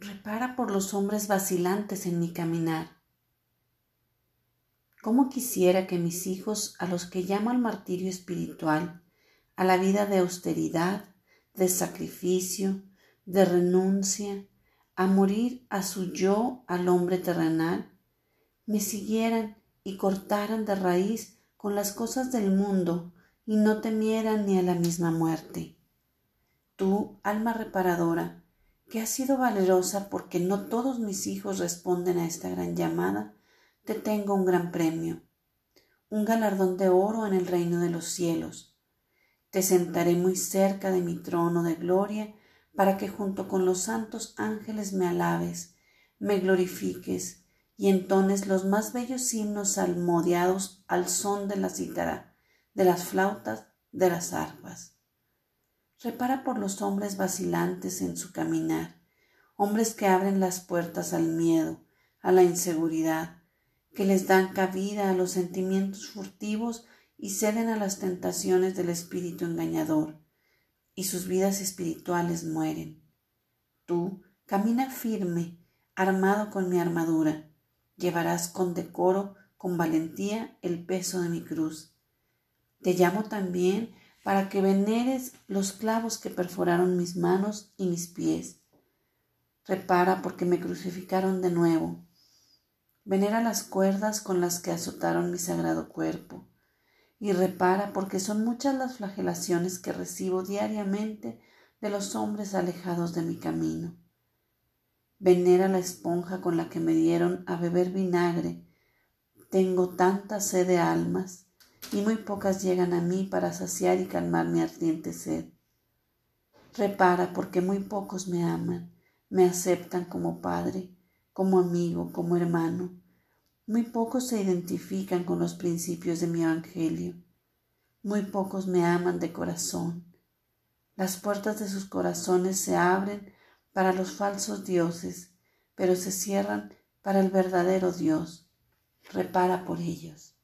repara por los hombres vacilantes en mi caminar. ¿Cómo quisiera que mis hijos, a los que llamo al martirio espiritual, a la vida de austeridad, de sacrificio, de renuncia, a morir a su yo al hombre terrenal, me siguieran y cortaran de raíz con las cosas del mundo y no temieran ni a la misma muerte. Tú, alma reparadora, que has sido valerosa porque no todos mis hijos responden a esta gran llamada, te tengo un gran premio, un galardón de oro en el reino de los cielos. Te sentaré muy cerca de mi trono de gloria para que junto con los santos ángeles me alabes, me glorifiques y entones los más bellos himnos salmodiados al son de la cítara, de las flautas, de las arpas. Repara por los hombres vacilantes en su caminar, hombres que abren las puertas al miedo, a la inseguridad, que les dan cabida a los sentimientos furtivos y ceden a las tentaciones del espíritu engañador, y sus vidas espirituales mueren. Tú camina firme, armado con mi armadura, llevarás con decoro, con valentía, el peso de mi cruz. Te llamo también para que veneres los clavos que perforaron mis manos y mis pies. Repara porque me crucificaron de nuevo. Venera las cuerdas con las que azotaron mi sagrado cuerpo. Y repara porque son muchas las flagelaciones que recibo diariamente de los hombres alejados de mi camino. Venera la esponja con la que me dieron a beber vinagre. Tengo tanta sed de almas y muy pocas llegan a mí para saciar y calmar mi ardiente sed. Repara porque muy pocos me aman, me aceptan como padre, como amigo, como hermano. Muy pocos se identifican con los principios de mi Evangelio. Muy pocos me aman de corazón. Las puertas de sus corazones se abren para los falsos dioses, pero se cierran para el verdadero Dios. Repara por ellos.